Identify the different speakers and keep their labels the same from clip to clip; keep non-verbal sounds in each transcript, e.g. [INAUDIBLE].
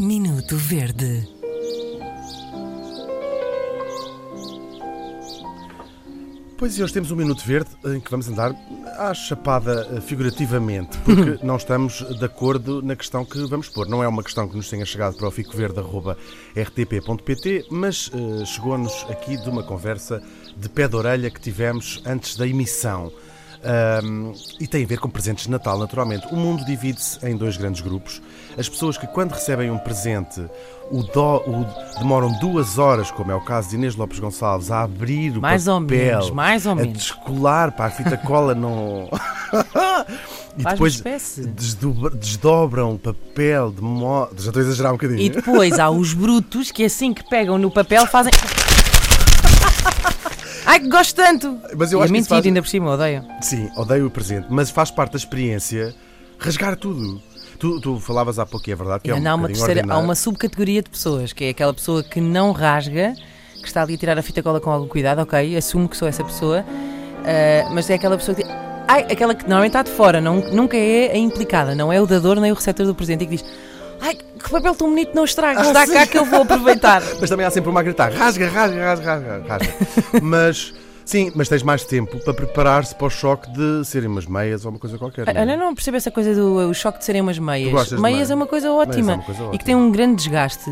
Speaker 1: Minuto Verde.
Speaker 2: Pois e hoje temos um minuto verde em que vamos andar à chapada eh, figurativamente, porque [LAUGHS] não estamos de acordo na questão que vamos pôr. Não é uma questão que nos tenha chegado para o ficoverde.rtp.pt, mas eh, chegou-nos aqui de uma conversa de pé de orelha que tivemos antes da emissão. Ahm, e tem a ver com presentes de Natal, naturalmente. O mundo divide-se em dois grandes grupos. As pessoas que, quando recebem um presente, o o- demoram duas horas, como é o caso de Inês Lopes Gonçalves, a abrir o
Speaker 3: Mais ou
Speaker 2: papel,
Speaker 3: menos, mais ou
Speaker 2: a
Speaker 3: menos.
Speaker 2: descolar para a fita cola não. [LAUGHS] e
Speaker 3: Faz-me
Speaker 2: depois desdobra- desdobram o papel de modo. Já estou a exagerar um bocadinho.
Speaker 3: E depois há os brutos que assim que pegam no papel fazem. [LAUGHS] Ai, que gosto tanto!
Speaker 2: Mas eu
Speaker 3: e
Speaker 2: acho
Speaker 3: é
Speaker 2: que isso
Speaker 3: mentira,
Speaker 2: faz-
Speaker 3: ainda por cima, odeio.
Speaker 2: Sim, odeio o presente, mas faz parte da experiência rasgar tudo. Tu, tu falavas há pouco, e é verdade, que é um
Speaker 3: há uma terceira, há uma subcategoria de pessoas, que é aquela pessoa que não rasga, que está ali a tirar a fita cola com algum cuidado, ok, assumo que sou essa pessoa, ah, mas é aquela pessoa que. Ai, aquela que normalmente está de fora, não, nunca é a implicada, não é o dador nem o receptor do presente e que diz. Que papel tão bonito, não estrague,
Speaker 2: Ah,
Speaker 3: está
Speaker 2: sim.
Speaker 3: cá que eu vou aproveitar. [LAUGHS]
Speaker 2: Mas também há sempre uma a gritar: rasga, rasga, rasga, rasga, rasga. [LAUGHS] mas, sim, mas tens mais tempo para preparar-se para o choque de serem umas meias ou uma coisa qualquer. não é?
Speaker 3: Olha, não percebo essa coisa do o choque de serem umas meias.
Speaker 2: Tu gostas de
Speaker 3: Meias
Speaker 2: meias?
Speaker 3: é uma coisa
Speaker 2: Meias
Speaker 3: ótima
Speaker 2: é uma coisa
Speaker 3: e que tem um grande desgaste.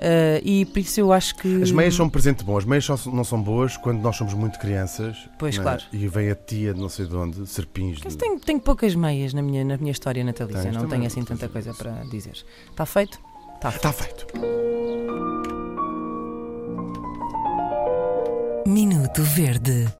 Speaker 3: Ah, e por isso eu acho que.
Speaker 2: As meias são um presente bom. As meias só não são boas quando nós somos muito crianças.
Speaker 3: Pois,
Speaker 2: não é?
Speaker 3: claro.
Speaker 2: E vem a tia de não sei de onde, serpins. De-
Speaker 3: tenho, tenho poucas meias na minha, na minha história natalícia,
Speaker 2: Tens
Speaker 3: não tenho assim tanta
Speaker 2: isso.
Speaker 3: coisa para dizer. Está feito? Está feito.
Speaker 2: Está feito.
Speaker 1: Minuto Verde.